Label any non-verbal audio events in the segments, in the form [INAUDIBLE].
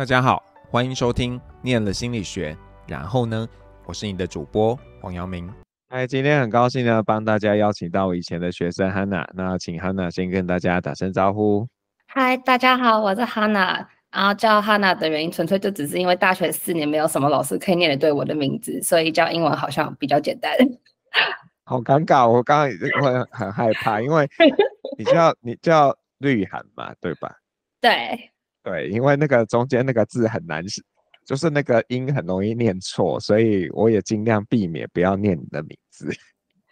大家好，欢迎收听《念了心理学》，然后呢，我是你的主播黄阳明。嗨，今天很高兴呢，帮大家邀请到我以前的学生 Hannah，那请 Hannah 先跟大家打声招呼。嗨，大家好，我是 Hannah，然后叫 Hannah 的原因，纯粹就只是因为大学四年没有什么老师可以念得对我的名字，所以叫英文好像比较简单。好尴尬，我刚刚已经会很害怕，因为你叫你叫绿涵嘛，对吧？[LAUGHS] 对。对，因为那个中间那个字很难写，就是那个音很容易念错，所以我也尽量避免不要念你的名字。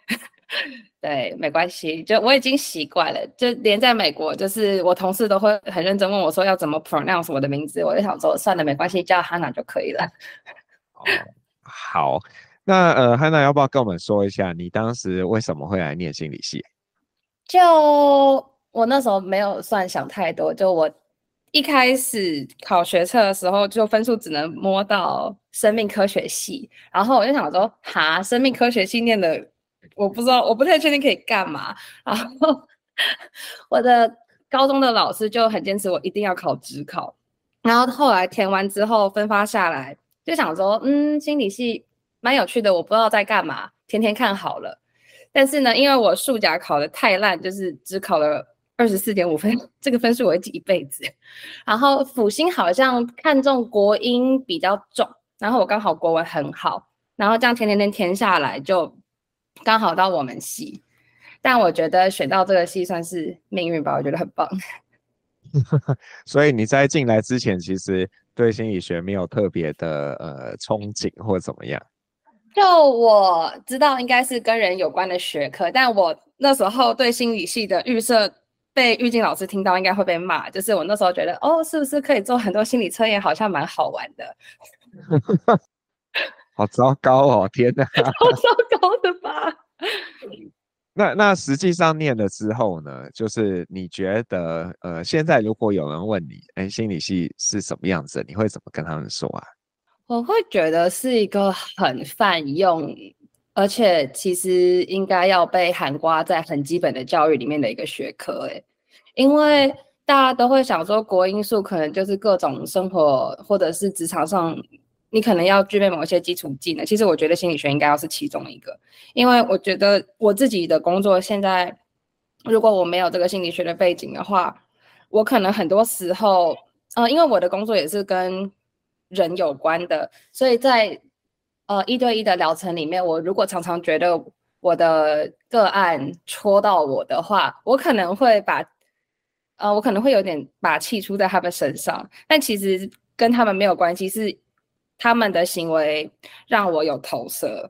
[LAUGHS] 对，没关系，就我已经习惯了，就连在美国，就是我同事都会很认真问我说要怎么 pronounce 我的名字，我就想说算了，没关系，叫 Hannah 就可以了。[LAUGHS] 哦，好，那呃，Hannah 要不要跟我们说一下，你当时为什么会来念心理系？就我那时候没有算想太多，就我。一开始考学测的时候，就分数只能摸到生命科学系，然后我就想说，哈，生命科学系念的，我不知道，我不太确定可以干嘛。然后 [LAUGHS] 我的高中的老师就很坚持我一定要考职考，然后后来填完之后分发下来，就想说，嗯，心理系蛮有趣的，我不知道在干嘛，填填看好了。但是呢，因为我数甲考得太烂，就是只考了。二十四点五分，[LAUGHS] 这个分数我会记一辈子。然后辅星好像看重国英比较重，然后我刚好国文很好，然后这样填填填填下来，就刚好到我们系。但我觉得选到这个系算是命运吧，我觉得很棒。[LAUGHS] 所以你在进来之前，其实对心理学没有特别的呃憧憬或怎么样？就我知道应该是跟人有关的学科，但我那时候对心理系的预设。被玉静老师听到应该会被骂，就是我那时候觉得哦，是不是可以做很多心理测验，好像蛮好玩的。[LAUGHS] 好糟糕哦，天哪，[LAUGHS] 好糟糕的吧？那那实际上念了之后呢？就是你觉得呃，现在如果有人问你，哎，心理系是什么样子，你会怎么跟他们说啊？我会觉得是一个很泛用。而且其实应该要被涵盖在很基本的教育里面的一个学科，诶，因为大家都会想说国因素可能就是各种生活或者是职场上，你可能要具备某一些基础技能。其实我觉得心理学应该要是其中一个，因为我觉得我自己的工作现在，如果我没有这个心理学的背景的话，我可能很多时候，呃，因为我的工作也是跟人有关的，所以在呃，一对一的疗程里面，我如果常常觉得我的个案戳到我的话，我可能会把，呃，我可能会有点把气出在他们身上，但其实跟他们没有关系，是他们的行为让我有投射。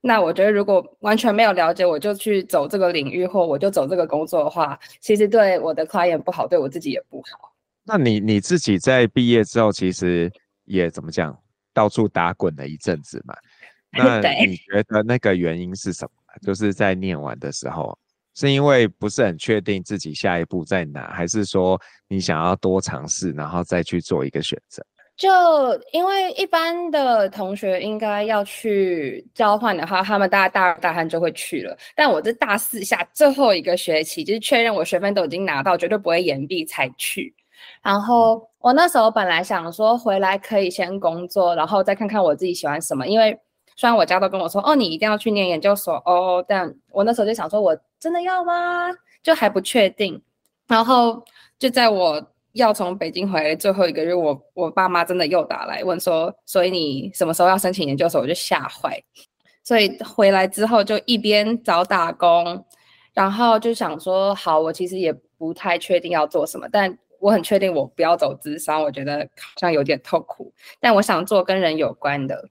那我觉得，如果完全没有了解，我就去走这个领域，或我就走这个工作的话，其实对我的 client 不好，对我自己也不好。那你你自己在毕业之后，其实也怎么讲？到处打滚了一阵子嘛，[LAUGHS] 那你觉得那个原因是什么？就是在念完的时候，是因为不是很确定自己下一步在哪，还是说你想要多尝试，然后再去做一个选择？就因为一般的同学应该要去交换的话，他们大概大二大三就会去了。但我这大四下最后一个学期，就是确认我学分都已经拿到，绝对不会延毕才去。然后我那时候本来想说回来可以先工作，然后再看看我自己喜欢什么。因为虽然我家都跟我说，哦，你一定要去念研究所哦，但我那时候就想说，我真的要吗？就还不确定。然后就在我要从北京回来最后一个月，我我爸妈真的又打来问说，所以你什么时候要申请研究所？我就吓坏。所以回来之后就一边找打工，然后就想说，好，我其实也不太确定要做什么，但。我很确定我不要走智商，我觉得好像有点痛苦，但我想做跟人有关的，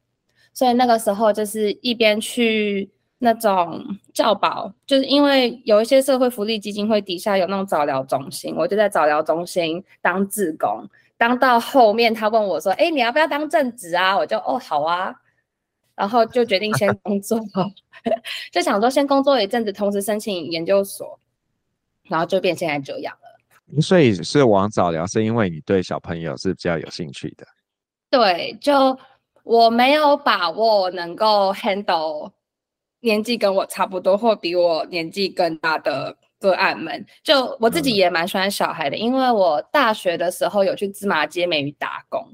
所以那个时候就是一边去那种教保，就是因为有一些社会福利基金会底下有那种早疗中心，我就在早疗中心当志工，当到后面他问我说：“哎，你要不要当正职啊？”我就哦好啊，然后就决定先工作，[LAUGHS] 就想说先工作一阵子，同时申请研究所，然后就变现在这样了。所以是往早疗，是因为你对小朋友是比较有兴趣的。对，就我没有把握能够 handle 年纪跟我差不多或比我年纪更大的个案们。就我自己也蛮喜欢小孩的，嗯、因为我大学的时候有去芝麻街美语打工，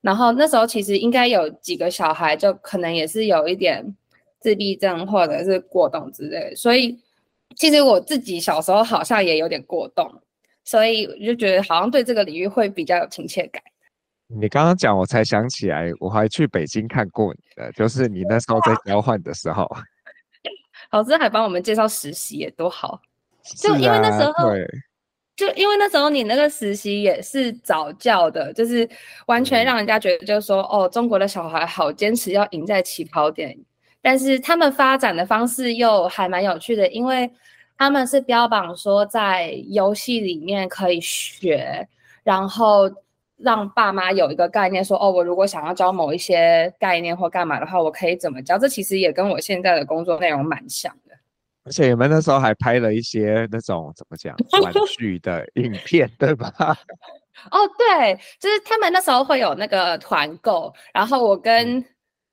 然后那时候其实应该有几个小孩，就可能也是有一点自闭症或者是过动之类的，所以其实我自己小时候好像也有点过动，所以我就觉得好像对这个领域会比较有亲切感。你刚刚讲，我才想起来，我还去北京看过你的，就是你那时候在交换的时候，[LAUGHS] 老师还帮我们介绍实习，也多好。就因为那时候，啊、对，就因为那时候你那个实习也是早教的，就是完全让人家觉得就是说，嗯、哦，中国的小孩好坚持要赢在起跑点，但是他们发展的方式又还蛮有趣的，因为他们是标榜说在游戏里面可以学，然后。让爸妈有一个概念说，说哦，我如果想要教某一些概念或干嘛的话，我可以怎么教？这其实也跟我现在的工作内容蛮像的。而且你们那时候还拍了一些那种怎么讲玩具的影片，对吧？[LAUGHS] 哦，对，就是他们那时候会有那个团购，然后我跟、嗯、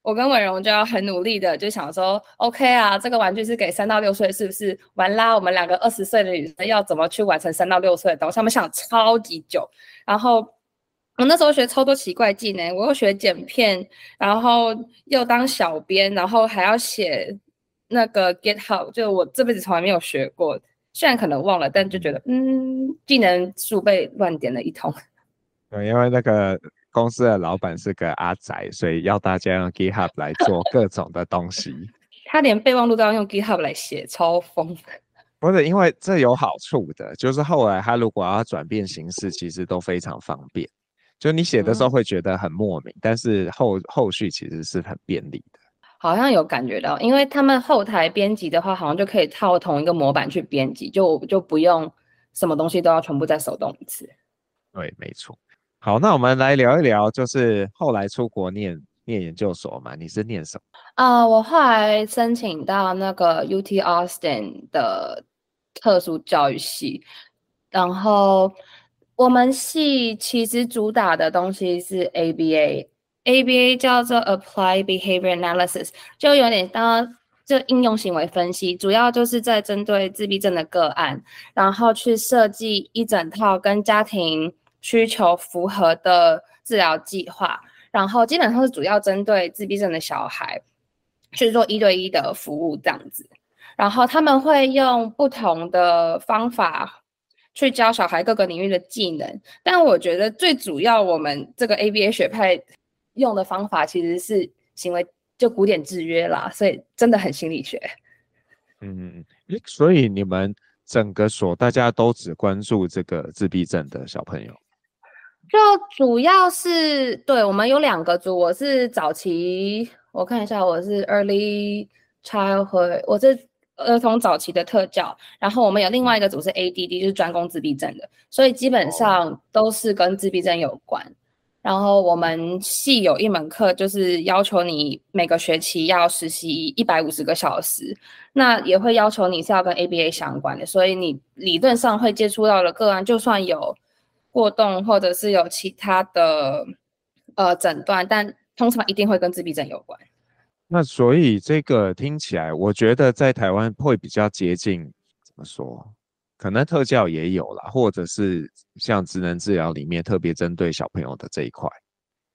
我跟文荣就要很努力的就想说，OK 啊，这个玩具是给三到六岁，是不是？完啦，我们两个二十岁的女生要怎么去完成三到六岁的东西？他们想超级久，然后。我那时候学超多奇怪技能，我又学剪片，然后又当小编，然后还要写那个 GitHub，就我这辈子从来没有学过，虽然可能忘了，但就觉得嗯，技能树被乱点了一通。[LAUGHS] 对，因为那个公司的老板是个阿宅，所以要大家用 GitHub 来做各种的东西。他连备忘录都要用 GitHub 来写，超疯。[LAUGHS] 不是，因为这有好处的，就是后来他如果要转变形式，其实都非常方便。就你写的时候会觉得很莫名，嗯、但是后后续其实是很便利的。好像有感觉到，因为他们后台编辑的话，好像就可以套同一个模板去编辑，就就不用什么东西都要全部再手动一次。对，没错。好，那我们来聊一聊，就是后来出国念念研究所嘛？你是念什么？啊、呃，我后来申请到那个 UT Austin 的特殊教育系，然后。我们系其实主打的东西是 ABA，ABA 叫做 Apply Behavior Analysis，就有点当就应用行为分析，主要就是在针对自闭症的个案，然后去设计一整套跟家庭需求符合的治疗计划，然后基本上是主要针对自闭症的小孩去做一对一的服务这样子，然后他们会用不同的方法。去教小孩各个领域的技能，但我觉得最主要，我们这个 ABA 学派用的方法其实是行为就古典制约啦，所以真的很心理学。嗯，所以你们整个所大家都只关注这个自闭症的小朋友？就主要是对，我们有两个组，我是早期，我看一下，我是 Early Childhood，我是。儿童早期的特教，然后我们有另外一个组是 ADD，就是专攻自闭症的，所以基本上都是跟自闭症有关。然后我们系有一门课，就是要求你每个学期要实习一百五十个小时，那也会要求你是要跟 ABA 相关的，所以你理论上会接触到了个案，就算有过动或者是有其他的呃诊断，但通常一定会跟自闭症有关。那所以这个听起来，我觉得在台湾会比较接近，怎么说？可能特教也有啦，或者是像职能治疗里面特别针对小朋友的这一块。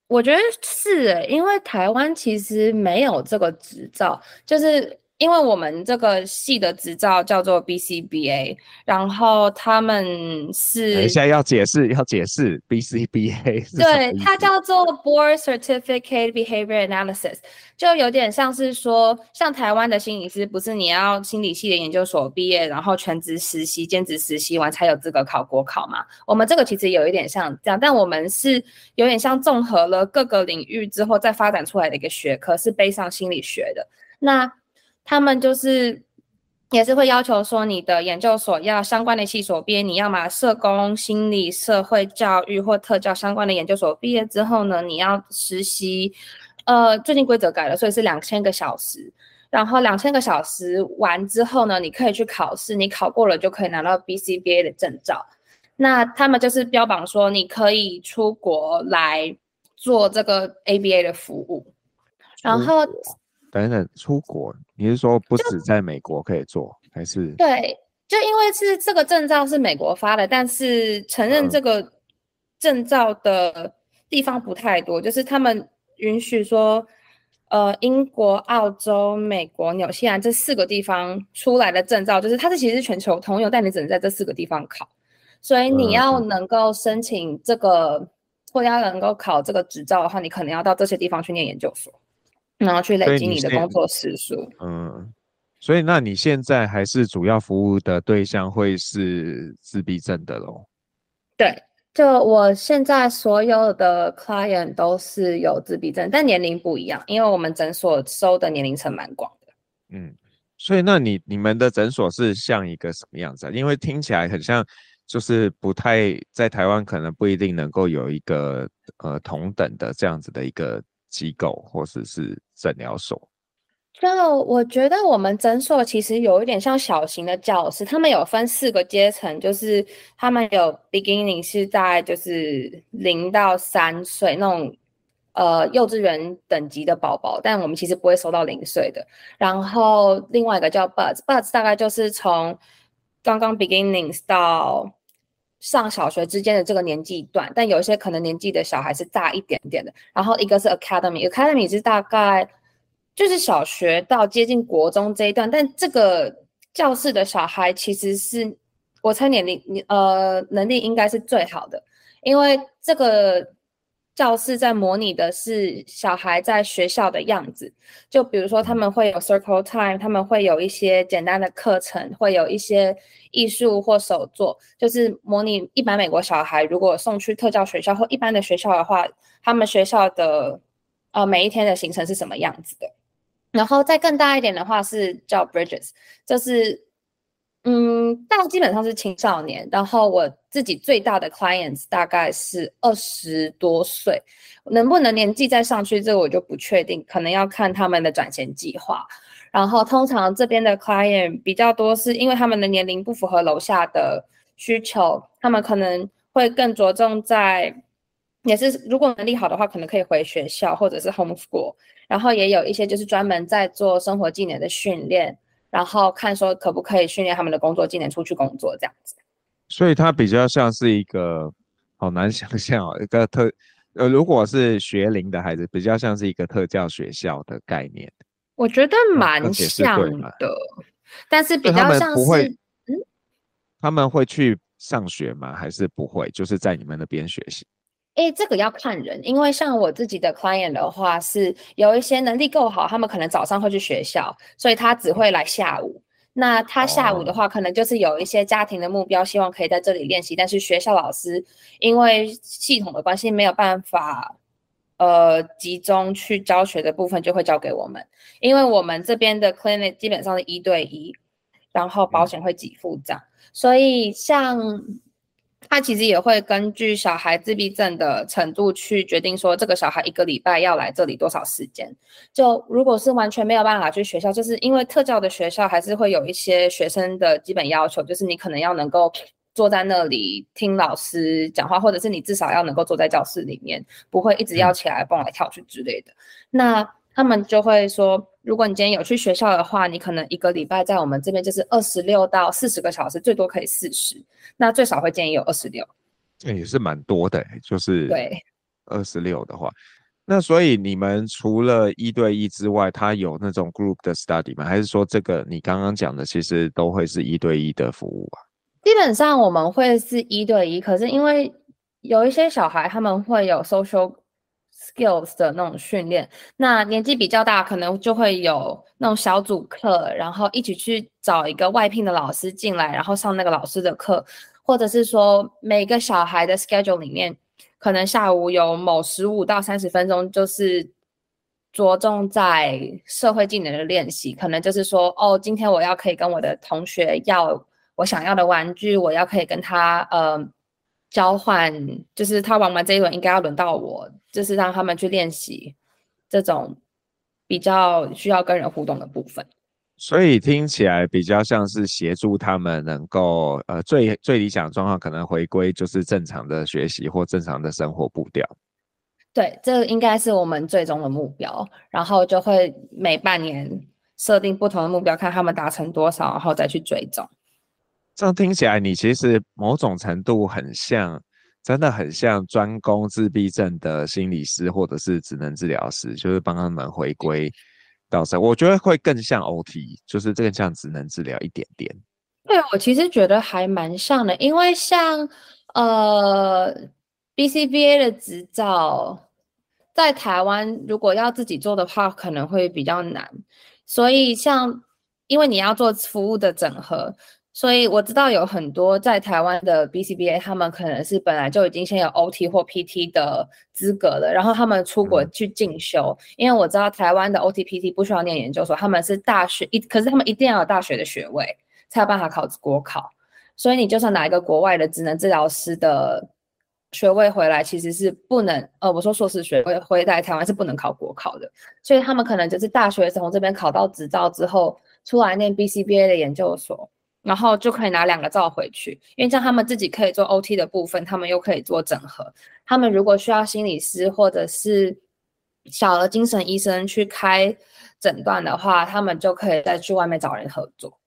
我觉得是诶，因为台湾其实没有这个执照，就是。因为我们这个系的执照叫做 BCBA，然后他们是等一下要解释，要解释 BCBA。对，它叫做 Board Certificate Behavior Analysis，就有点像是说，像台湾的心理师，不是你要心理系的研究所毕业，然后全职实习、兼职实习完才有资格考国考嘛？我们这个其实有一点像这样，但我们是有点像综合了各个领域之后再发展出来的一个学科，是背上心理学的。那他们就是也是会要求说，你的研究所要相关的系所毕业，你要嘛社工、心理、社会教育或特教相关的研究所毕业之后呢，你要实习。呃，最近规则改了，所以是两千个小时。然后两千个小时完之后呢，你可以去考试，你考过了就可以拿到 BCBA 的证照。那他们就是标榜说，你可以出国来做这个 ABA 的服务，然后。等等，出国，你是说不止在美国可以做，还是？对，就因为是这个证照是美国发的，但是承认这个证照的地方不太多，就是他们允许说，呃，英国、澳洲、美国、纽西兰这四个地方出来的证照，就是它是其实是全球通用，但你只能在这四个地方考。所以你要能够申请这个，嗯、或者要能够考这个执照的话，你可能要到这些地方去念研究所，然后去累积你的工作时数。嗯，所以那你现在还是主要服务的对象会是自闭症的喽？对。就我现在所有的 client 都是有自闭症，但年龄不一样，因为我们诊所收的年龄层蛮广的。嗯，所以那你你们的诊所是像一个什么样子啊？因为听起来很像，就是不太在台湾可能不一定能够有一个呃同等的这样子的一个机构或者是诊疗所。就我觉得我们诊所其实有一点像小型的教室，他们有分四个阶层，就是他们有 beginning 是在就是零到三岁那种呃幼稚园等级的宝宝，但我们其实不会收到零岁的。然后另外一个叫 buds，buds 大概就是从刚刚 beginnings 到上小学之间的这个年纪段，但有一些可能年纪的小孩是大一点点的。然后一个是 academy，academy 是大概。就是小学到接近国中这一段，但这个教室的小孩其实是我猜年龄，你呃能力应该是最好的，因为这个教室在模拟的是小孩在学校的样子。就比如说他们会有 circle time，他们会有一些简单的课程，会有一些艺术或手作，就是模拟一般美国小孩如果送去特教学校或一般的学校的话，他们学校的呃每一天的行程是什么样子的。然后再更大一点的话是叫 Bridges，就是，嗯，大基本上是青少年。然后我自己最大的 clients 大概是二十多岁，能不能年纪再上去，这个我就不确定，可能要看他们的转衔计划。然后通常这边的 client 比较多，是因为他们的年龄不符合楼下的需求，他们可能会更着重在。也是，如果能力好的话，可能可以回学校或者是 homeschool，然后也有一些就是专门在做生活技能的训练，然后看说可不可以训练他们的工作技能出去工作这样子。所以它比较像是一个，好难想象哦，一个特，呃，如果是学龄的孩子，比较像是一个特教学校的概念。我觉得蛮像的，但是比较像是，嗯，他们会去上学吗？还是不会？就是在你们那边学习？诶，这个要看人，因为像我自己的 client 的话，是有一些能力够好，他们可能早上会去学校，所以他只会来下午。那他下午的话，可能就是有一些家庭的目标，希望可以在这里练习，但是学校老师因为系统的关系没有办法，呃，集中去教学的部分就会交给我们，因为我们这边的 clinic 基本上是一对一，然后保险会给付这样，所以像。他其实也会根据小孩自闭症的程度去决定说，这个小孩一个礼拜要来这里多少时间。就如果是完全没有办法去学校，就是因为特教的学校还是会有一些学生的基本要求，就是你可能要能够坐在那里听老师讲话，或者是你至少要能够坐在教室里面，不会一直要起来蹦来跳去之类的。那他们就会说，如果你今天有去学校的话，你可能一个礼拜在我们这边就是二十六到四十个小时，最多可以四十，那最少会建议有二十六。这也是蛮多的，就是对二十六的话，那所以你们除了一对一之外，他有那种 group 的 study 吗？还是说这个你刚刚讲的其实都会是一对一的服务啊？基本上我们会是一对一，可是因为有一些小孩他们会有 social。Skills 的那种训练，那年纪比较大，可能就会有那种小组课，然后一起去找一个外聘的老师进来，然后上那个老师的课，或者是说每个小孩的 schedule 里面，可能下午有某十五到三十分钟，就是着重在社会技能的练习，可能就是说，哦，今天我要可以跟我的同学要我想要的玩具，我要可以跟他呃。交换就是他玩完这一轮，应该要轮到我，就是让他们去练习这种比较需要跟人互动的部分。所以听起来比较像是协助他们能够呃最最理想状况可能回归就是正常的学习或正常的生活步调。对，这应该是我们最终的目标。然后就会每半年设定不同的目标，看他们达成多少，然后再去追踪。这样听起来，你其实某种程度很像真的很像专攻自闭症的心理师或者是职能治疗师，就是帮他们回归到生。我觉得会更像 OT，就是这个像职能治疗一点点。对，我其实觉得还蛮像的，因为像呃 BCBA 的执照，在台湾如果要自己做的话，可能会比较难。所以像因为你要做服务的整合。所以我知道有很多在台湾的 BCBA，他们可能是本来就已经先有 OT 或 PT 的资格了，然后他们出国去进修。因为我知道台湾的 OT PT 不需要念研究所，他们是大学一，可是他们一定要有大学的学位才有办法考国考。所以你就算拿一个国外的职能治疗师的学位回来，其实是不能，呃，我说硕士学位回来台湾是不能考国考的。所以他们可能就是大学从这边考到执照之后，出来念 BCBA 的研究所。然后就可以拿两个照回去，因为这样他们自己可以做 OT 的部分，他们又可以做整合。他们如果需要心理师或者是小儿精神医生去开诊断的话，他们就可以再去外面找人合作。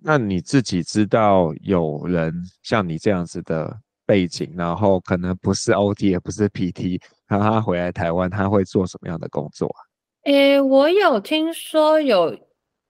那你自己知道有人像你这样子的背景，然后可能不是 OT 也不是 PT，然后他回来台湾他会做什么样的工作啊？诶，我有听说有。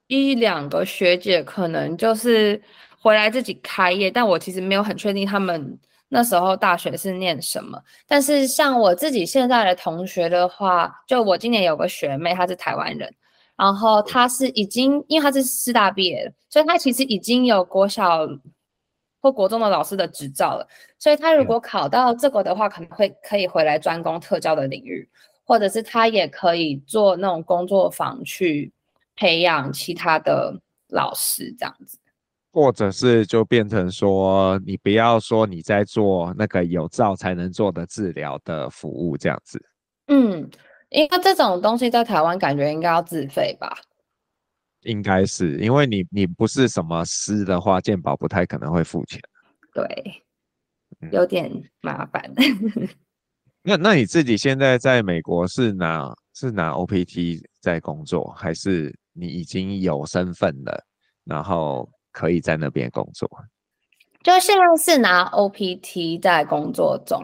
一两个学姐可能就是回来自己开业，但我其实没有很确定他们那时候大学是念什么。但是像我自己现在的同学的话，就我今年有个学妹，她是台湾人，然后她是已经因为她是师大毕业的，所以她其实已经有国小或国中的老师的执照了。所以她如果考到这个的话，可能会可以回来专攻特教的领域，或者是她也可以做那种工作坊去。培养其他的老师这样子，或者是就变成说，你不要说你在做那个有照才能做的治疗的服务这样子。嗯，因为这种东西在台湾感觉应该要自费吧？应该是，因为你你不是什么师的话，健保不太可能会付钱。对，有点麻烦。[LAUGHS] 嗯、那那你自己现在在美国是拿是拿 OPT 在工作，还是？你已经有身份了，然后可以在那边工作。就现在是拿 OPT 在工作中，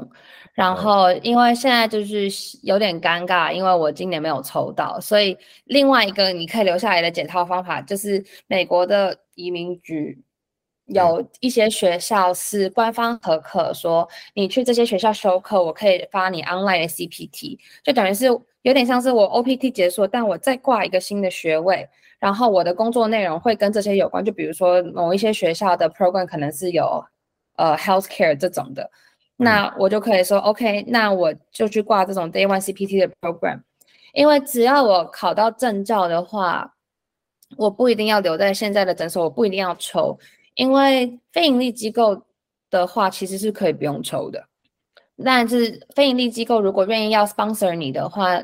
然后因为现在就是有点尴尬，因为我今年没有抽到，所以另外一个你可以留下来的解套方法就是美国的移民局有一些学校是官方核可，说你去这些学校修课，我可以发你 online 的 CPT，就等于是。有点像是我 OPT 结束，但我再挂一个新的学位，然后我的工作内容会跟这些有关。就比如说某一些学校的 program 可能是有呃 healthcare 这种的，那我就可以说 OK，那我就去挂这种 Day One CPT 的 program。因为只要我考到证照的话，我不一定要留在现在的诊所，我不一定要抽，因为非营利机构的话其实是可以不用抽的。但是非营利机构如果愿意要 sponsor 你的话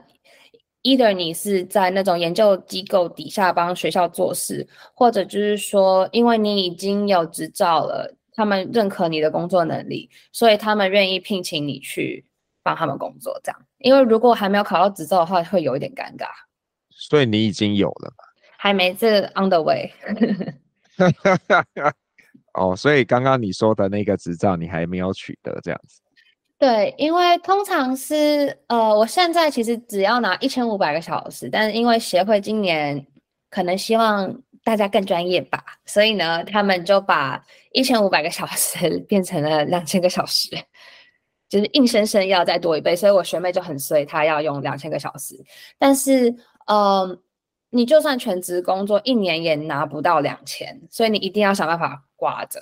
，either 你是在那种研究机构底下帮学校做事，或者就是说，因为你已经有执照了，他们认可你的工作能力，所以他们愿意聘请你去帮他们工作。这样，因为如果还没有考到执照的话，会有一点尴尬。所以你已经有了吗？还没，这 on the way。[LAUGHS] 哦，所以刚刚你说的那个执照你还没有取得，这样子。对，因为通常是呃，我现在其实只要拿一千五百个小时，但是因为协会今年可能希望大家更专业吧，所以呢，他们就把一千五百个小时 [LAUGHS] 变成了两千个小时，就是硬生生要再多一倍，所以我学妹就很衰，她要用两千个小时，但是呃，你就算全职工作一年也拿不到两千，所以你一定要想办法挂着。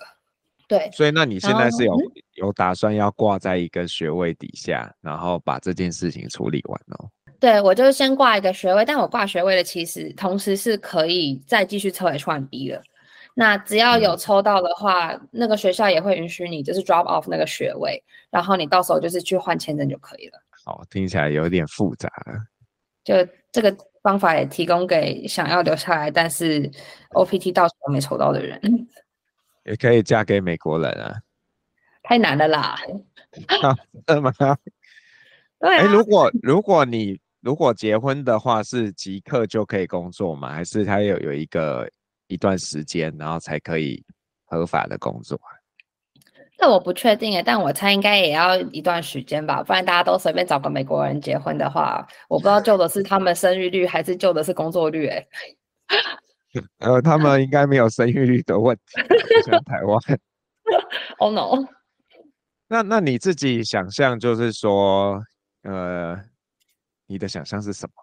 对，所以那你现在是有、嗯、有打算要挂在一个学位底下，然后把这件事情处理完哦？对，我就先挂一个学位，但我挂学位的其实同时是可以再继续抽 H1B 的。那只要有抽到的话，嗯、那个学校也会允许你就是 drop off 那个学位，然后你到时候就是去换签证就可以了。好，听起来有点复杂。就这个方法也提供给想要留下来，但是 OPT 到时候没抽到的人。也可以嫁给美国人啊，太难了啦！啊，[LAUGHS] 真的吗？对啊。欸，如果如果你如果结婚的话，是即刻就可以工作吗？还是他有有一个一段时间，然后才可以合法的工作？这我不确定诶，但我猜应该也要一段时间吧，不然大家都随便找个美国人结婚的话，我不知道救的是他们生育率，还是救的是工作率诶。[LAUGHS] 呃，他们应该没有生育率的问题，像台湾。[LAUGHS] Oh no！[LAUGHS] 那那你自己想象就是说，呃，你的想象是什么？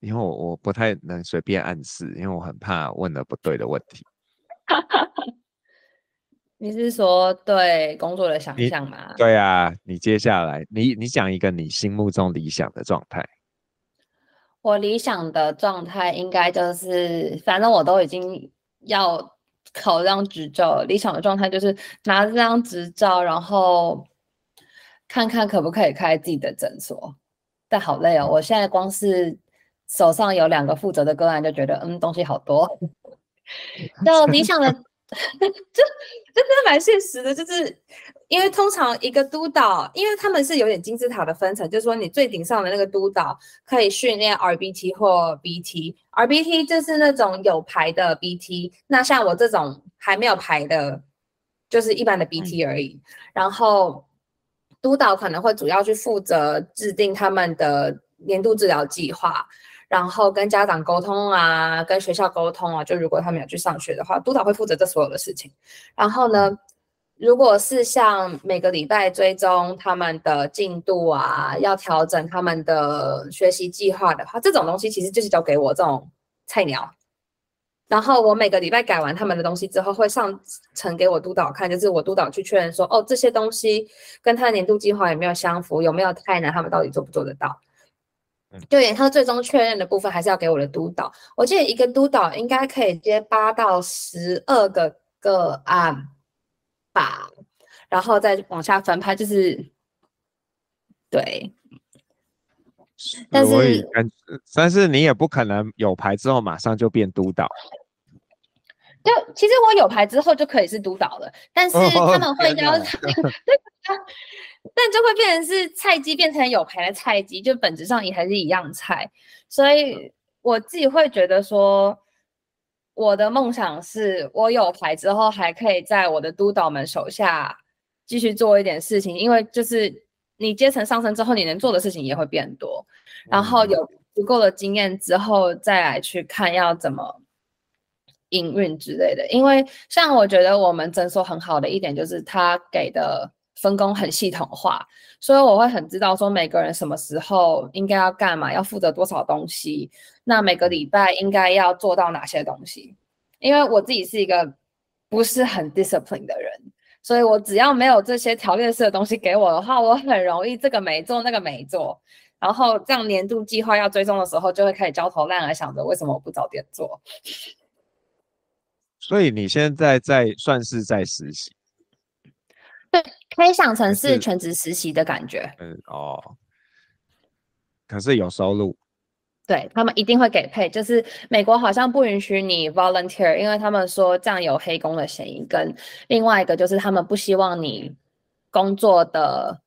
因为我我不太能随便暗示，因为我很怕问了不对的问题。你是说对工作的想象吗？对啊，你接下来你你讲一个你心目中理想的状态。我理想的状态应该就是，反正我都已经要考这张执照。理想的状态就是拿着这张执照，然后看看可不可以开自己的诊所。但好累哦，我现在光是手上有两个负责的个案，就觉得嗯，东西好多。[LAUGHS] 就理想的。[LAUGHS] 这这真的蛮现实的，就是因为通常一个督导，因为他们是有点金字塔的分层，就是说你最顶上的那个督导可以训练 RBT 或 BT，RBT 就是那种有牌的 BT，那像我这种还没有牌的，就是一般的 BT 而已。然后督导可能会主要去负责制定他们的年度治疗计划。然后跟家长沟通啊，跟学校沟通啊，就如果他们有去上学的话，督导会负责这所有的事情。然后呢，如果是像每个礼拜追踪他们的进度啊，要调整他们的学习计划的话，这种东西其实就是交给我这种菜鸟。然后我每个礼拜改完他们的东西之后，会上呈给我督导看，就是我督导去确认说，哦，这些东西跟他的年度计划有没有相符，有没有太难，他们到底做不做得到。对，他最终确认的部分还是要给我的督导。我记得一个督导应该可以接八到十二个个案吧，然后再往下分派，就是对。但是，但是你也不可能有牌之后马上就变督导。就其实我有牌之后就可以是督导了，但是他们会要求。但 [LAUGHS] 就会变成是菜鸡变成有牌的菜鸡，就本质上也还是一样菜。所以我自己会觉得说，我的梦想是我有牌之后，还可以在我的督导们手下继续做一点事情，因为就是你阶层上升之后，你能做的事情也会变多。然后有足够的经验之后，再来去看要怎么营运之类的。因为像我觉得我们诊所很好的一点就是他给的。分工很系统化，所以我会很知道说每个人什么时候应该要干嘛，要负责多少东西，那每个礼拜应该要做到哪些东西。因为我自己是一个不是很 discipline 的人，所以我只要没有这些条列式的东西给我的话，我很容易这个没做那个没做，然后这样年度计划要追踪的时候，就会开始焦头烂额，想着为什么我不早点做。所以你现在在算是在实习。对，可以想成是全职实习的感觉。嗯哦，可是有收入。对，他们一定会给 pay，就是美国好像不允许你 volunteer，因为他们说这样有黑工的嫌疑。跟另外一个就是他们不希望你工作的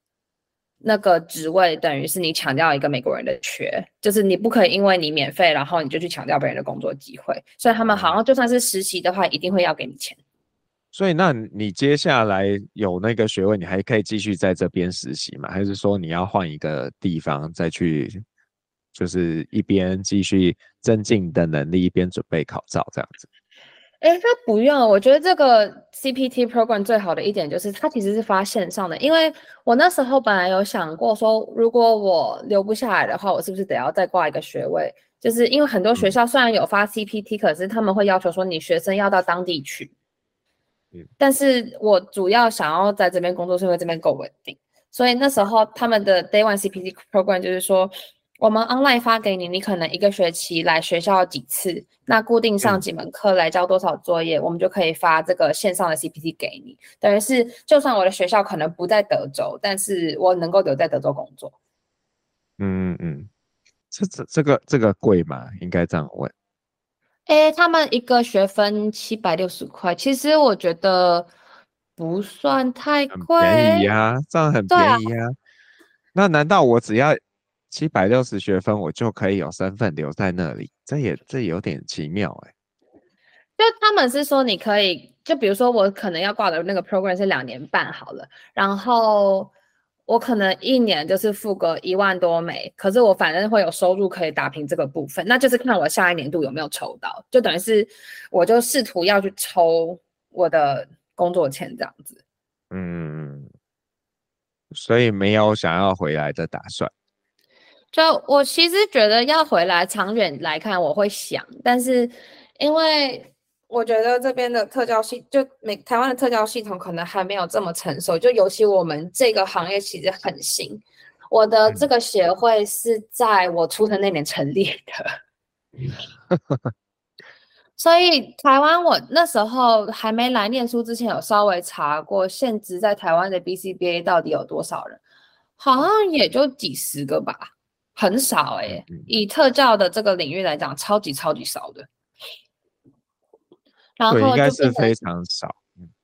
那个职位等于是你抢掉一个美国人的缺，就是你不可以因为你免费，然后你就去抢掉别人的工作机会。所以他们好像就算是实习的话，一定会要给你钱。所以，那你接下来有那个学位，你还可以继续在这边实习吗？还是说你要换一个地方再去，就是一边继续增进你的能力，一边准备考照这样子？哎、欸，他不用。我觉得这个 CPT program 最好的一点就是它其实是发线上的，因为我那时候本来有想过说，如果我留不下来的话，我是不是得要再挂一个学位？就是因为很多学校虽然有发 CPT，、嗯、可是他们会要求说你学生要到当地去。但是我主要想要在这边工作，是因为这边够稳定。所以那时候他们的 Day One CPT Program 就是说，我们 online 发给你，你可能一个学期来学校几次，那固定上几门课来交多少作业，我们就可以发这个线上的 CPT 给你。等于是，就算我的学校可能不在德州，但是我能够留在德州工作。嗯嗯嗯，这这这个这个贵吗？应该这样问。哎，他们一个学分七百六十块，其实我觉得不算太贵，便宜呀，这样很便宜啊。那难道我只要七百六十学分，我就可以有身份留在那里？这也这有点奇妙哎。就他们是说你可以，就比如说我可能要挂的那个 program 是两年半好了，然后我可能一年就是付个一万多美，可是我反正会有收入可以打平这个部分，那就是看我下一年度有没有抽到，就等于是我就试图要去抽我的工作签这样子。嗯，所以没有想要回来的打算。就我其实觉得要回来，长远来看我会想，但是因为我觉得这边的特教系，就美台湾的特教系统可能还没有这么成熟，就尤其我们这个行业其实很新。我的这个协会是在我出生那年成立的，[LAUGHS] 所以台湾我那时候还没来念书之前，有稍微查过现职在台湾的 BCBA 到底有多少人，好像也就几十个吧。很少哎、欸，以特教的这个领域来讲，超级超级少的。然后应该是非常少，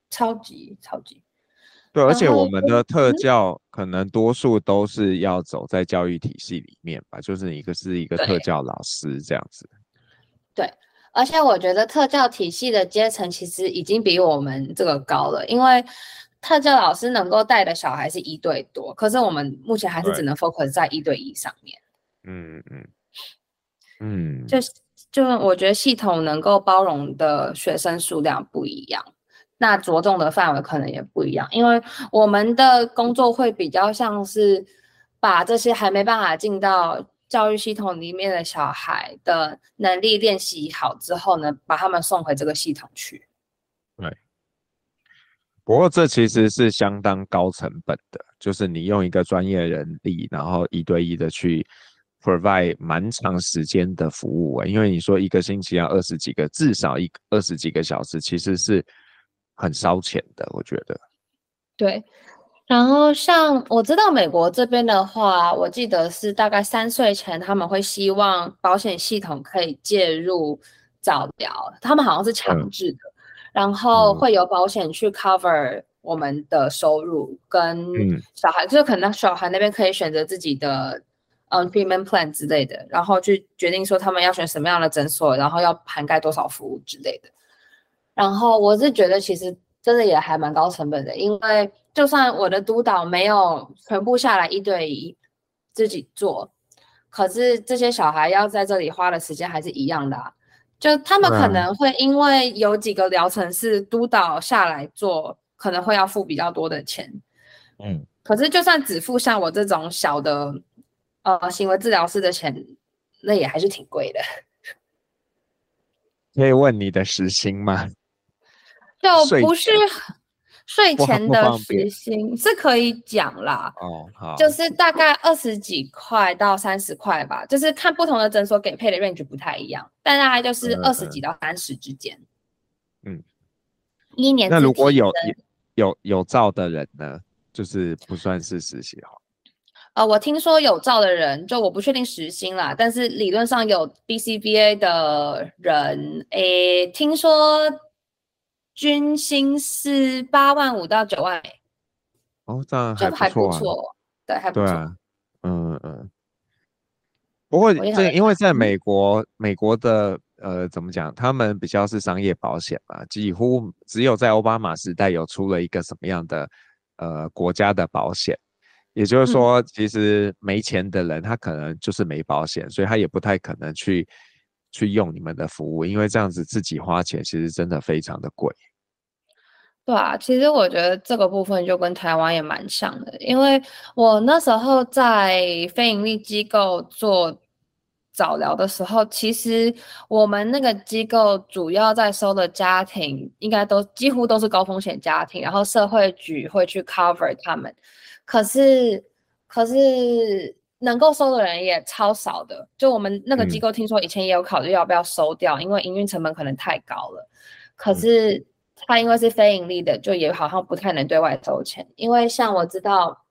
超级超级。对，而且我们的特教可能多数都是要走在教育体系里面吧，就是一个是一个特教老师这样子。对，对，而且我觉得特教体系的阶层其实已经比我们这个高了，因为。特教老师能够带的小孩是一对多，可是我们目前还是只能 focus 在一对一上面。嗯嗯嗯，就就我觉得系统能够包容的学生数量不一样，那着重的范围可能也不一样，因为我们的工作会比较像是把这些还没办法进到教育系统里面的小孩的能力练习好之后呢，把他们送回这个系统去。对。不过这其实是相当高成本的，就是你用一个专业人力，然后一对一的去 provide 蛮长时间的服务，因为你说一个星期要二十几个，至少一二十几个小时，其实是很烧钱的，我觉得。对，然后像我知道美国这边的话，我记得是大概三岁前他们会希望保险系统可以介入早疗，他们好像是强制的。嗯然后会有保险去 cover 我们的收入，跟小孩，嗯、就可能小孩那边可以选择自己的嗯 treatment plan 之类的，然后去决定说他们要选什么样的诊所，然后要涵盖多少服务之类的。然后我是觉得其实真的也还蛮高成本的，因为就算我的督导没有全部下来一对一自己做，可是这些小孩要在这里花的时间还是一样的啊。就他们可能会因为有几个疗程是督导下来做，可能会要付比较多的钱。嗯，可是就算只付像我这种小的呃行为治疗师的钱，那也还是挺贵的。可以问你的时薪吗？就不是。税前的时薪是可以讲啦，哦，好，就是大概二十几块到三十块吧，就是看不同的诊所给配的 range 不太一样，但大概就是二十几到三十之间。嗯，一年。那如果有有有照的人呢，就是不算是实习哈。呃，我听说有照的人，就我不确定时薪啦，但是理论上有 BCBA 的人，诶，听说。均薪是八万五到九万，哦，这样还不错，啊，还不错，对，还不错，啊，嗯嗯。不过这因为在美国，美国的呃怎么讲，他们比较是商业保险嘛，几乎只有在奥巴马时代有出了一个什么样的呃国家的保险，也就是说，其实没钱的人他可能就是没保险，嗯，所以他也不太可能去。去用你们的服务，因为这样子自己花钱其实真的非常的贵。对啊，其实我觉得这个部分就跟台湾也蛮像的，因为我那时候在非营利机构做早疗的时候，其实我们那个机构主要在收的家庭，应该都几乎都是高风险家庭，然后社会局会去 cover 他们，可是可是。能够收的人也超少的，就我们那个机构听说以前也有考虑要不要收掉，嗯、因为营运成本可能太高了。可是他因为是非盈利的，就也好像不太能对外收钱。因为像我知道，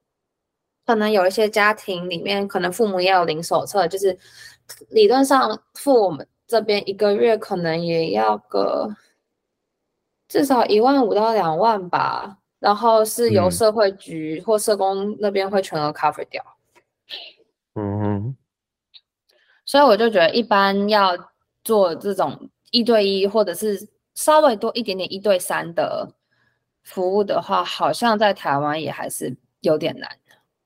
可能有一些家庭里面，可能父母也有零手册，就是理论上付我们这边一个月可能也要个至少一万五到两万吧，然后是由社会局或社工那边会全额 cover 掉。嗯哼，所以我就觉得，一般要做这种一对一或者是稍微多一点点一对三的服务的话，好像在台湾也还是有点难。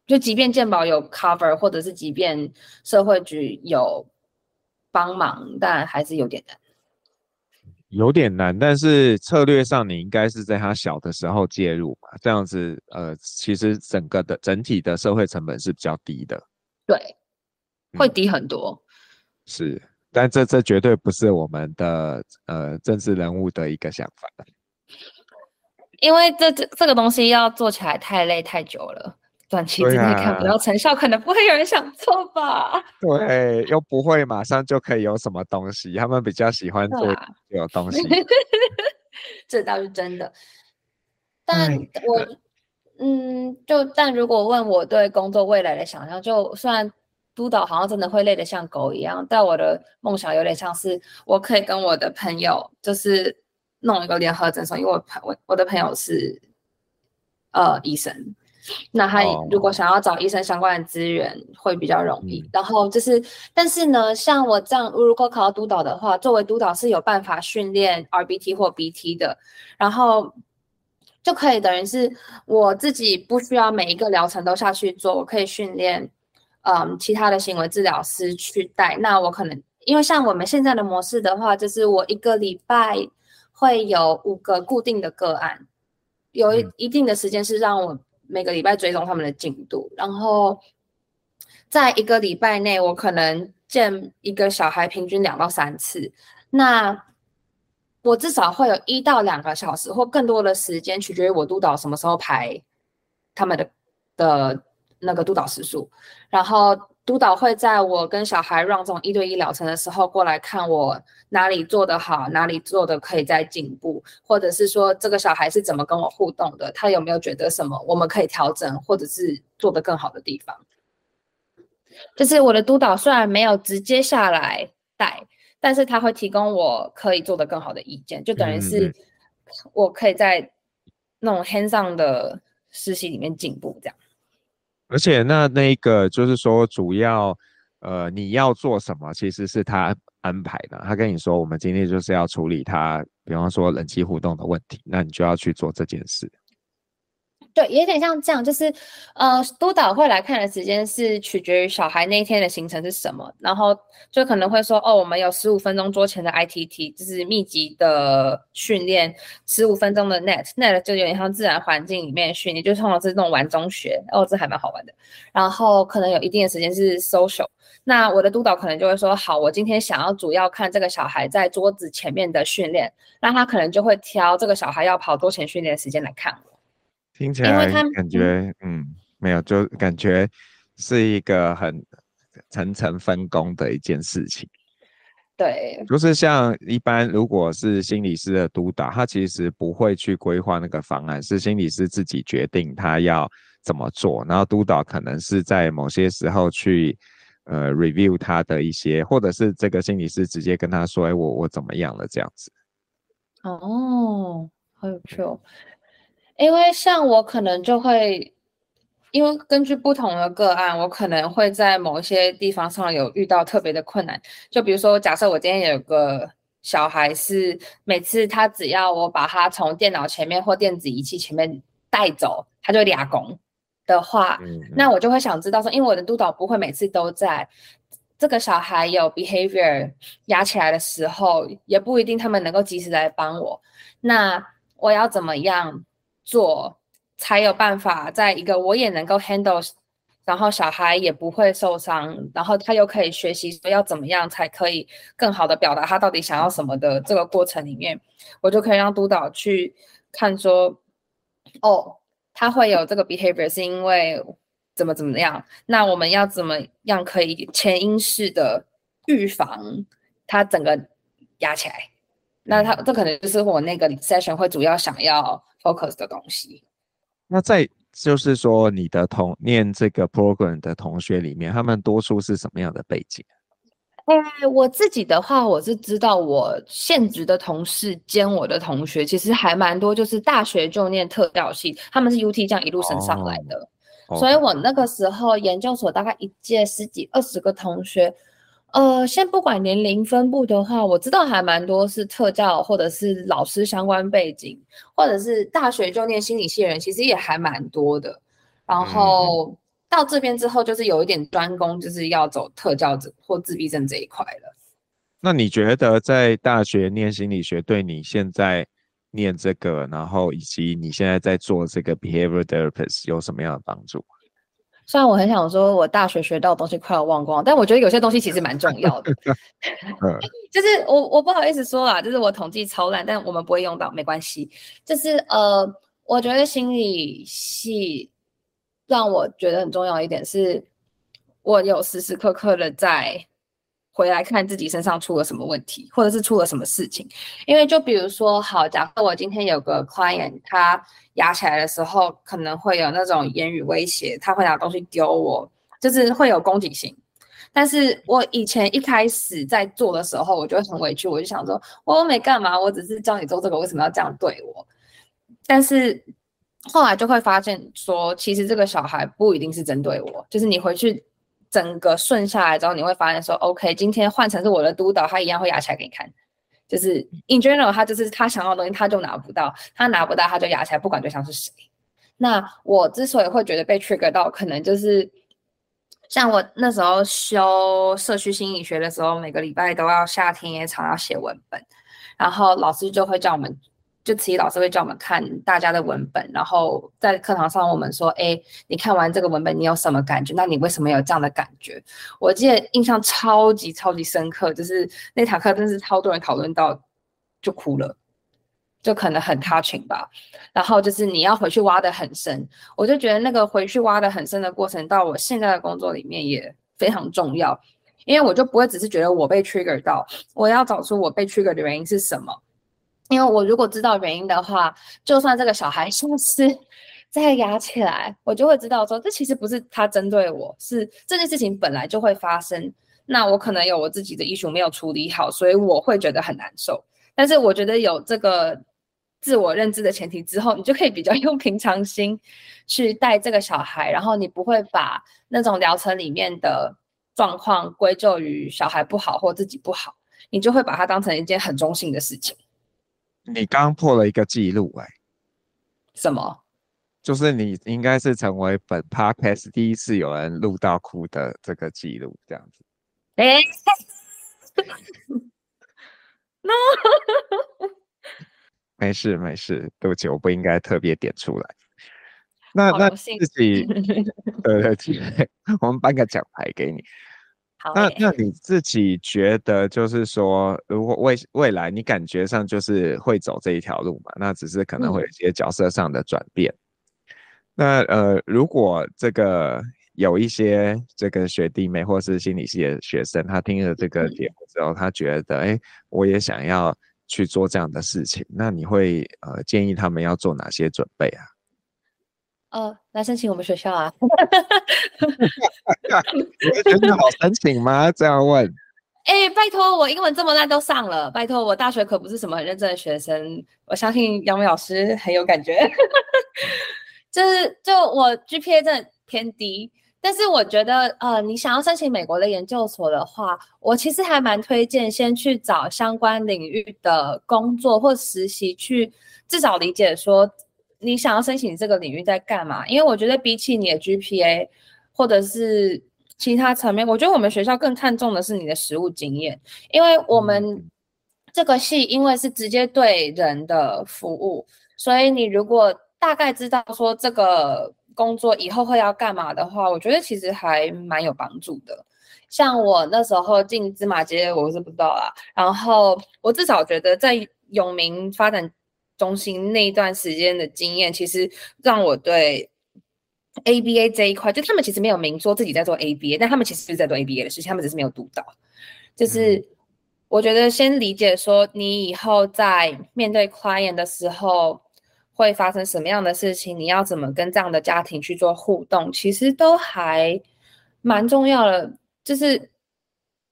就即便健保有 cover，或者是即便社会局有帮忙，但还是有点难。有点难，但是策略上你应该是在他小的时候介入嘛，这样子呃，其实整个的整体的社会成本是比较低的。对，会低很多。嗯、是，但这这绝对不是我们的呃政治人物的一个想法。因为这这这个东西要做起来太累太久了。短期之内看不到成效，啊、可能不会有人想做吧？对，又不会马上就可以有什么东西，他们比较喜欢做有东西。啊、[LAUGHS] 这倒是真的。但我，嗯，就但如果问我对工作未来的想象，就虽然督导好像真的会累得像狗一样，但我的梦想有点像是我可以跟我的朋友，就是弄一个联合诊所，因为我朋我我的朋友是呃医生。那他如果想要找医生相关的资源会比较容易，哦、然后就是，但是呢，像我这样如果考到督导的话，作为督导是有办法训练 RBT 或 BT 的，然后就可以等于是我自己不需要每一个疗程都下去做，我可以训练嗯其他的行为治疗师去带。那我可能因为像我们现在的模式的话，就是我一个礼拜会有五个固定的个案，有一一定的时间是让我。每个礼拜追踪他们的进度，然后在一个礼拜内，我可能见一个小孩平均两到三次。那我至少会有一到两个小时或更多的时间，取决于我督导什么时候排他们的的那个督导时数，然后。督导会在我跟小孩让这种一对一疗程的时候过来看我哪里做得好，哪里做得可以再进步，或者是说这个小孩是怎么跟我互动的，他有没有觉得什么我们可以调整或者是做得更好的地方。就是我的督导虽然没有直接下来带，但是他会提供我可以做的更好的意见，就等于是我可以在那种 hands-on 的实习里面进步这样。而且那那个就是说，主要呃你要做什么，其实是他安排的。他跟你说，我们今天就是要处理他，比方说人机互动的问题，那你就要去做这件事。对，有点像这样，就是，呃，督导会来看的时间是取决于小孩那一天的行程是什么，然后就可能会说，哦，我们有十五分钟桌前的 ITT，就是密集的训练，十五分钟的 NET，NET 就有点像自然环境里面训练，就通常是那种玩中学，哦，这还蛮好玩的。然后可能有一定的时间是 social，那我的督导可能就会说，好，我今天想要主要看这个小孩在桌子前面的训练，那他可能就会挑这个小孩要跑桌前训练的时间来看。听起来感觉嗯，没有，就感觉是一个很层层分工的一件事情。对，就是像一般如果是心理师的督导，他其实不会去规划那个方案，是心理师自己决定他要怎么做，然后督导可能是在某些时候去呃 review 他的一些，或者是这个心理师直接跟他说，哎，我我怎么样了这样子。哦，好有趣哦。因为像我可能就会，因为根据不同的个案，我可能会在某一些地方上有遇到特别的困难。就比如说，假设我今天有个小孩是每次他只要我把他从电脑前面或电子仪器前面带走，他就俩拱的话，嗯嗯，那我就会想知道说，因为我的督导不会每次都在，这个小孩有 behavior 压起来的时候，也不一定他们能够及时来帮我。那我要怎么样做才有办法在一个我也能够 handle，然后小孩也不会受伤，然后他又可以学习说要怎么样才可以更好的表达他到底想要什么的这个过程里面，我就可以让督导去看说，哦，他会有这个 behavior 是因为怎么怎么样，那我们要怎么样可以前因式的预防他整个压起来，那他这可能就是我那个 session 会主要想要 focus 的东西。那在就是说，你的同念这个 program 的同学里面，他们多数是什么样的背景？哎、欸，我自己的话，我是知道我现职的同事兼我的同学，其实还蛮多，就是大学就念特教系，他们是 UT 这样一路升上来的。哦、所以我那个时候研究所大概一届十几二十个同学，呃，先不管年龄分布的话，我知道还蛮多是特教或者是老师相关背景，或者是大学就念心理系的人，其实也还蛮多的。然后到这边之后，就是有一点专攻，就是要走特教者或自闭症这一块了。那你觉得在大学念心理学，对你现在念这个，然后以及你现在在做这个 behavior therapist 有什么样的帮助？虽然我很想说，我大学学到的东西快要忘光，但我觉得有些东西其实蛮重要的。[LAUGHS] [LAUGHS] 就是我我不好意思说啦，就是我统计超烂，但我们不会用到，没关系。就是呃，我觉得心理系让我觉得很重要一点是，我有时时刻刻的在回来看自己身上出了什么问题，或者是出了什么事情。因为就比如说，好，假设我今天有个 client，他。压起来的时候，可能会有那种言语威胁，他会拿东西丢我，就是会有攻击性。但是我以前一开始在做的时候，我就会很委屈，我就想说，我又没干嘛，我只是教你做这个，为什么要这样对我？但是后来就会发现说，其实这个小孩不一定是针对我，就是你回去整个顺下来之后，你会发现说，OK，今天换成是我的督导，他一样会压起来给你看。就是 in general，他就是他想要的东西，他就拿不到，他拿不到，他就压起来，不管对象是谁。那我之所以会觉得被 trigger 到，可能就是像我那时候修社区心理学的时候，每个礼拜都要下田野场要写文本，然后老师就会叫我们。就其实老师会叫我们看大家的文本，然后在课堂上我们说：“哎，你看完这个文本，你有什么感觉？那你为什么有这样的感觉？”我记得印象超级超级深刻，就是那堂课真是超多人讨论到就哭了，就可能很 touching 吧。然后就是你要回去挖得很深，我就觉得那个回去挖得很深的过程，到我现在的工作里面也非常重要，因为我就不会只是觉得我被 trigger 到，我要找出我被 trigger 的原因是什么。因为我如果知道原因的话，就算这个小孩下次再压起来，我就会知道说，这其实不是他针对我，是这件事情本来就会发生。那我可能有我自己的 issue 没有处理好，所以我会觉得很难受。但是我觉得有这个自我认知的前提之后，你就可以比较 [LAUGHS] 用平常心去带这个小孩，然后你不会把那种疗程里面的状况归咎于小孩不好或自己不好，你就会把它当成一件很中性的事情。你刚破了一个记录，哎，什么？就是你应该是成为本 podcast 第一次有人录到哭的这个记录，这样子。哎，no，[LAUGHS] 没事没事，对不起，我不应该特别点出来。那那自己，[LAUGHS] 对对对，我们颁个奖牌给你。那那你自己觉得，就是说，如果未未来你感觉上就是会走这一条路嘛？那只是可能会有一些角色上的转变。嗯、那呃，如果这个有一些这个学弟妹或是心理系的学生，他听了这个节目之后，嗯、他觉得，哎，我也想要去做这样的事情，那你会呃建议他们要做哪些准备啊？呃，来申请我们学校啊！你觉得好申请吗？这样问？[LAUGHS] 哎、欸，拜托，我英文这么烂都上了，拜托，我大学可不是什么很认真的学生，我相信杨梅老师很有感觉。[LAUGHS] 就是，就我 GPA 真的偏低，但是我觉得，呃，你想要申请美国的研究所的话，我其实还蛮推荐先去找相关领域的工作或实习，去至少理解说。你想要申请这个领域在干嘛？因为我觉得比起你的 GPA 或者是其他层面，我觉得我们学校更看重的是你的实务经验。因为我们这个系因为是直接对人的服务，所以你如果大概知道说这个工作以后会要干嘛的话，我觉得其实还蛮有帮助的。像我那时候进芝麻街，我是不知道啦。然后我至少觉得在永明发展。中心那一段时间的经验，其实让我对 ABA 这一块，就他们其实没有明说自己在做 ABA，但他们其实是在做 ABA 的事情，他们只是没有读到。就是我觉得先理解说，你以后在面对 client 的时候会发生什么样的事情，你要怎么跟这样的家庭去做互动，其实都还蛮重要的。就是。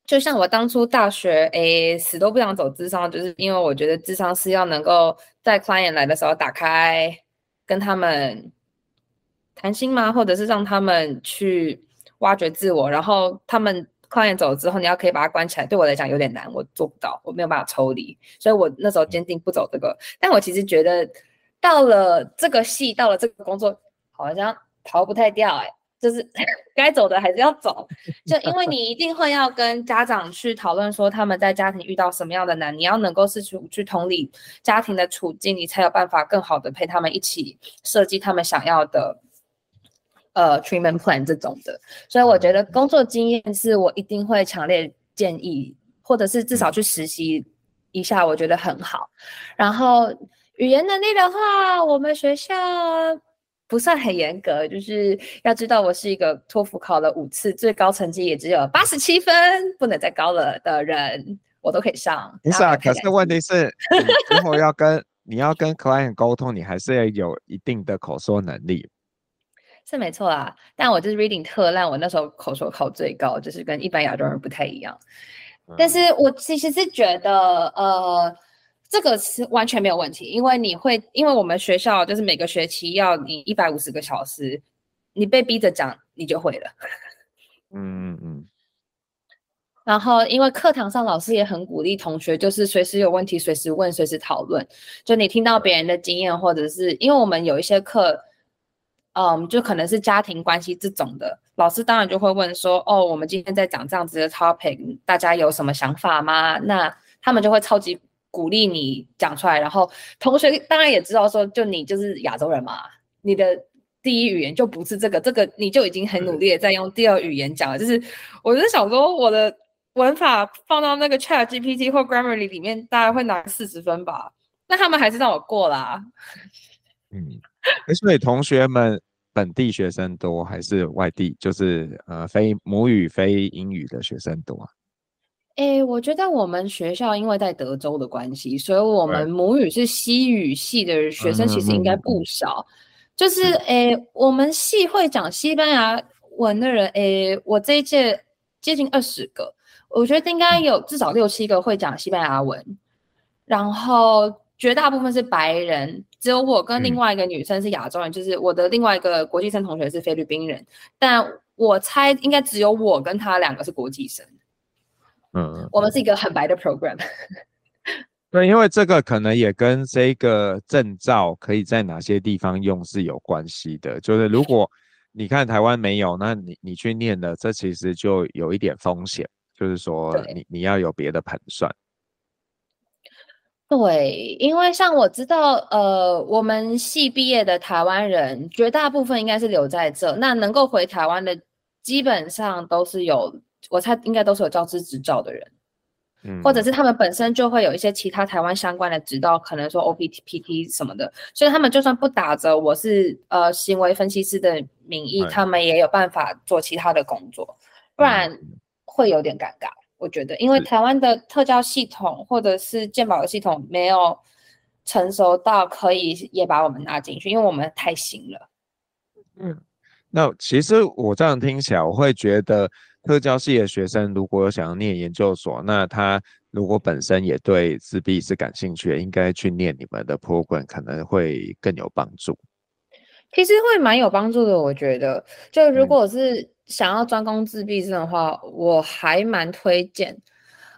就像我当初大学，诶，死都不想走智商，就是因为我觉得智商是要能够在 client 来的时候打开，跟他们谈心吗？或者是让他们去挖掘自我，然后他们 client 走了之后，你要可以把它关起来，对我来讲有点难，我做不到，我没有办法抽离，所以我那时候坚定不走这个。但我其实觉得到了这个系，到了这个工作，好像逃不太掉哎、就是 [LAUGHS] 该走的还是要走，就因为 [LAUGHS] 你一定会要跟家长去讨论说他们在家庭遇到什么样的难，你要能够是去去同理家庭的处境，你才有办法更好的陪他们一起设计他们想要的呃 treatment plan 这种的。所以我觉得工作经验是我一定会强烈建议，或者是至少去实习一下，我觉得很好。然后语言能力的话，我们学校。不算很严格，就是要知道我是一个托福考了五次，最高成绩也只有八十七分，不能再高了的人，我都可以上。不是啊，可是问题是，[LAUGHS] 你之后要跟你要跟 client 沟通，你还是要有一定的口说能力。[LAUGHS] 是没错啊，但我就是 reading 特烂，我那时候口说考最高，就是跟一般亚洲人不太一样。嗯、但是我其实是觉得，呃。这个是完全没有问题，因为你会，因为我们学校就是每个学期要你一百五十个小时，你被逼着讲，你就会了。嗯嗯嗯。然后，因为课堂上老师也很鼓励同学，就是随时有问题随时问，随时讨论。就你听到别人的经验，或者是因为我们有一些课，嗯，就可能是家庭关系这种的，老师当然就会问说，哦，我们今天在讲这样子的 topic，大家有什么想法吗？那他们就会超级。鼓励你讲出来，然后同学当然也知道说，就你就是亚洲人嘛，你的第一语言就不是这个，这个你就已经很努力的在用第二语言讲了。就是我就想说，我的文法放到那个 Chat GPT 或 Grammarly 里面，大概会拿四十分吧。那他们还是让我过啦。嗯，所以同学们本地学生多还是外地，就是呃非母语非英语的学生多啊？诶，我觉得我们学校因为在德州的关系，所以我们母语是西语系的学生其实应该不少。就是诶，我们系会讲西班牙文的人，诶，我这一届接近二十个，我觉得应该有至少六七个会讲西班牙文，然后绝大部分是白人，只有我跟另外一个女生是亚洲人，就是我的另外一个国际生同学是菲律宾人，但我猜应该只有我跟他两个是国际生。嗯，我们是一个很白的 program。[LAUGHS] 对，因为这个可能也跟这个证照可以在哪些地方用是有关系的。就是如果你看台湾没有，那你你去念的，这其实就有一点风险，就是说你你要有别的盘算。对，因为像我知道，呃，我们系毕业的台湾人绝大部分应该是留在这，那能够回台湾的基本上都是有。我猜应该都是有教师执照的人，嗯，或者是他们本身就会有一些其他台湾相关的执照，可能说 O P T P T 什么的，所以他们就算不打着我是呃行为分析师的名义，他们也有办法做其他的工作，不然会有点尴尬。我觉得，因为台湾的特教系统或者是健保的系统没有成熟到可以也把我们拉进去，因为我们太新了。嗯，那其实我这样听起来，我会觉得。特教系的学生如果有想要念研究所，那他如果本身也对自闭是感兴趣的，应该去念你们的 program，可能会更有帮助。其实会蛮有帮助的，我觉得。就如果是想要专攻自闭症的话，嗯、我还蛮推荐。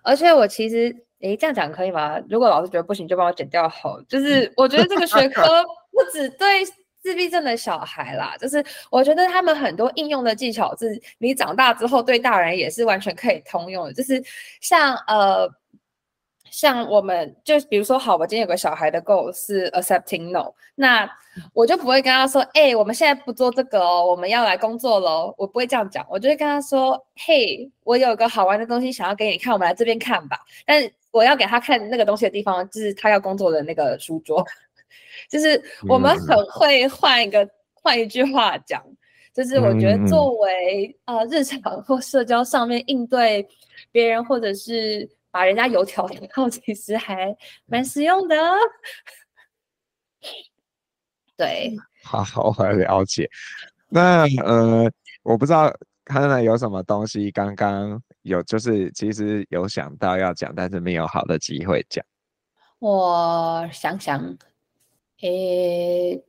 而且我其实，诶，这样讲可以吗？如果老师觉得不行，就帮我剪掉好。就是我觉得这个学科 [LAUGHS] 不只对。自闭症的小孩啦，就是我觉得他们很多应用的技巧是，你长大之后对大人也是完全可以通用的。就是像呃，像我们就比如说，好，我今天有个小孩的 goal 是 accepting no，那我就不会跟他说，哎、我们现在不做这个哦，我们要来工作喽。我不会这样讲，我就会跟他说，嘿，我有个好玩的东西想要给你看，我们来这边看吧。但我要给他看那个东西的地方，就是他要工作的那个书桌。就是我们很会换一个换、嗯、一句话讲，就是我觉得作为、嗯、呃日常或社交上面应对别人，或者是把人家油条以后，其实还蛮实用的。对，好好我了解。那呃，我不知道看来有什么东西刚刚有，就是其实有想到要讲，但是没有好的机会讲。我想想。诶，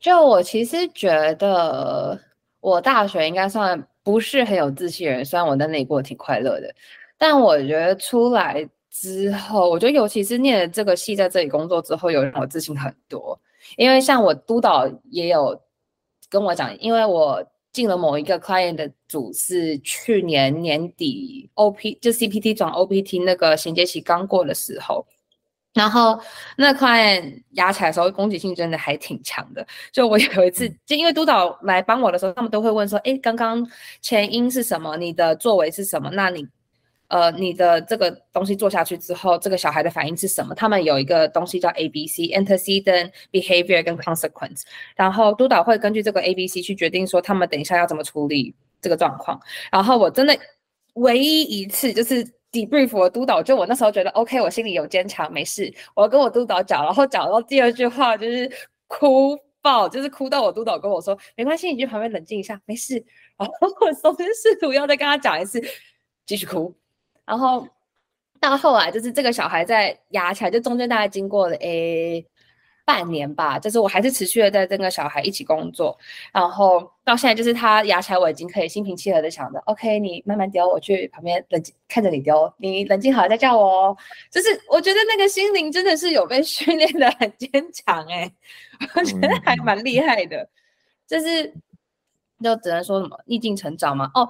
就我其实觉得，我大学应该算不是很有自信人，虽然我在那里过得挺快乐的，但我觉得出来之后，我觉得尤其是念了这个系，在这里工作之后，有让我自信很多。因为像我督导也有跟我讲，因为我进了某一个 client 的组，是去年年底 OP 就 CPT 转 OPT 那个衔接期刚过的时候，然后那 client 压起来的时候，攻击性真的还挺强的。就我有一次，就因为督导来帮我的时候，他们都会问说：“哎，刚刚前因是什么？你的作为是什么？那你？”呃，你的这个东西做下去之后，这个小孩的反应是什么？他们有一个东西叫 A B C，antecedent behavior 跟 consequence，然后督导会根据这个 A B C 去决定说他们等一下要怎么处理这个状况。然后我真的唯一一次就是 debrief 我督导，就我那时候觉得 OK，我心里有坚强，没事。我跟我督导讲，然后讲到第二句话就是哭爆，就是哭到我督导跟我说没关系，你去旁边冷静一下，没事。然后我首先试图要再跟他讲一次，继续哭。然后到后来，就是这个小孩在压起来，就中间大概经过了诶半年吧，就是我还是持续的在跟个小孩一起工作。然后到现在，就是他牙起来，我已经可以心平气和的想着，OK，你慢慢丢，我去旁边冷静看着你丢，你冷静好了再叫我哦。就是我觉得那个心灵真的是有被训练的很坚强哎，我觉得还蛮厉害的。就是就只能说什么逆境成长嘛，哦。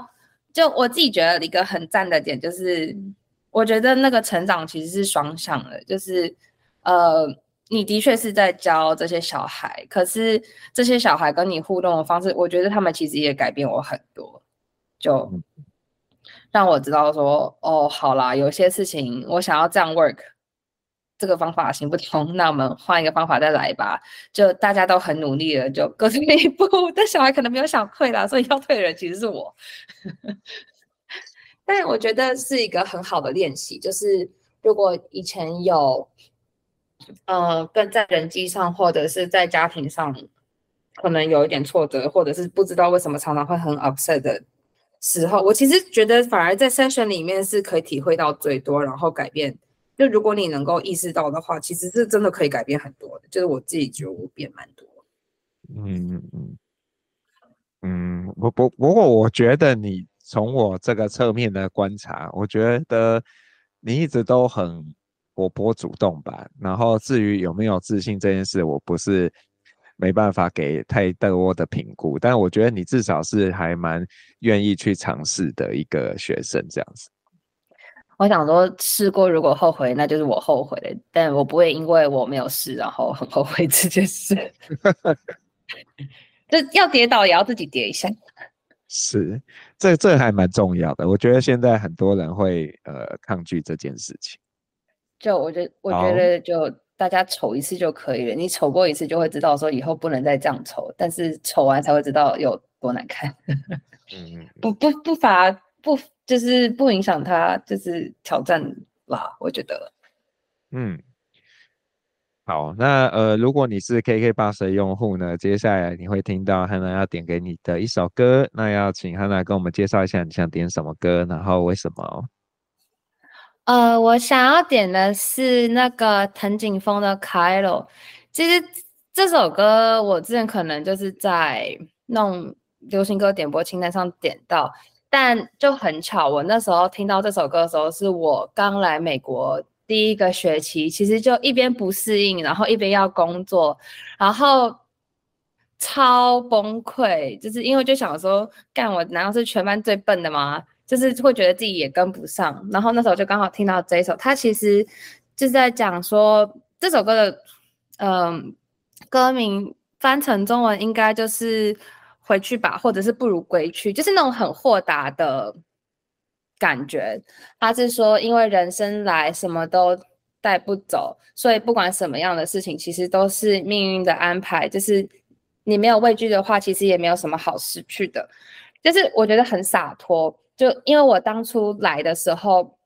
就我自己觉得一个很赞的点，就是我觉得那个成长其实是双向的，就是呃，你的确是在教这些小孩，可是这些小孩跟你互动的方式，我觉得他们其实也改变我很多，就让我知道说，哦，好啦，有些事情我想要这样 work。这个方法行不通，那我们换一个方法再来吧。就大家都很努力了，就各退一步。[LAUGHS] 但小孩可能没有想退啦，所以要退的人其实是我。[LAUGHS] 但我觉得是一个很好的练习，就是如果以前有，呃，跟在人际上或者是在家庭上，可能有一点挫折，或者是不知道为什么常常会很 upset 的时候，我其实觉得反而在 session 里面是可以体会到最多，然后改变。就如果你能够意识到的话，其实是真的可以改变很多的。就是我自己觉得我变蛮多。嗯嗯嗯。嗯，不不不过，我觉得你从我这个侧面的观察，我觉得你一直都很活泼主动吧。然后至于有没有自信这件事，我不是没办法给太多的评估。但我觉得你至少是还蛮愿意去尝试的一个学生，这样子。我想说，试过如果后悔，那就是我后悔了。但我不会因为我没有试，然后很后悔这件事。[LAUGHS] 这要跌倒也要自己跌一下。是，这这还蛮重要的。我觉得现在很多人会呃抗拒这件事情。就我觉得，我觉得就大家丑一次就可以了。你丑过一次，就会知道说以后不能再这样丑。但是丑完才会知道有多难看。嗯，不不不乏不。就是不影响他，就是挑战啦，我觉得。嗯，好，那呃，如果你是 KKBOX 的用户呢，接下来你会听到 Hana 要点给你的一首歌，那要请 Hana 跟我们介绍一下你想点什么歌，然后为什么？呃，我想要点的是那个藤井风的《开罗》。其实这首歌我之前可能就是在弄流行歌点播清单上点到。但就很巧，我那时候听到这首歌的时候，是我刚来美国第一个学期，其实就一边不适应，然后一边要工作，然后超崩溃，就是因为就想说，干我难道是全班最笨的吗？就是会觉得自己也跟不上。然后那时候就刚好听到这一首，它其实就是在讲说这首歌的，嗯、歌名翻成中文应该就是。回去吧，或者是不如归去，就是那种很豁达的感觉。他是说，因为人生来什么都带不走，所以不管什么样的事情，其实都是命运的安排。就是你没有畏惧的话，其实也没有什么好失去的。就是我觉得很洒脱。就因为我当初来的时候，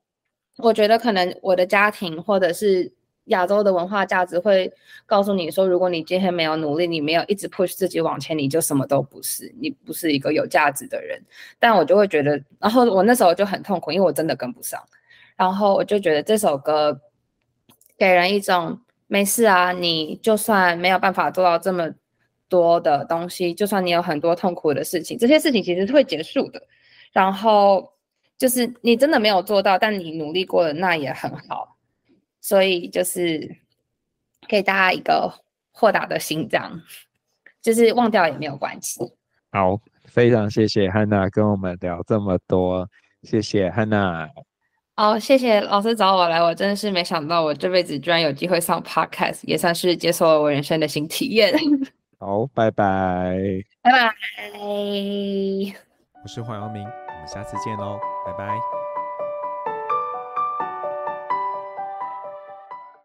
我觉得可能我的家庭或者是。亚洲的文化价值会告诉你说，如果你今天没有努力，你没有一直 push 自己往前，你就什么都不是，你不是一个有价值的人。但我就会觉得，然后我那时候就很痛苦，因为我真的跟不上。然后我就觉得这首歌给人一种没事啊，你就算没有办法做到这么多的东西，就算你有很多痛苦的事情，这些事情其实是会结束的。然后就是你真的没有做到，但你努力过了，那也很好。所以就是给大家一个豁达的心，这样就是忘掉也没有关系。好，非常谢谢汉娜跟我们聊这么多，谢谢汉娜。哦，谢谢老师找我来，我真的是没想到我这辈子居然有机会上 Podcast，也算是解锁了我人生的新体验。[LAUGHS] 好，拜拜，拜拜。我是黄阳明，我下次见喽，拜拜。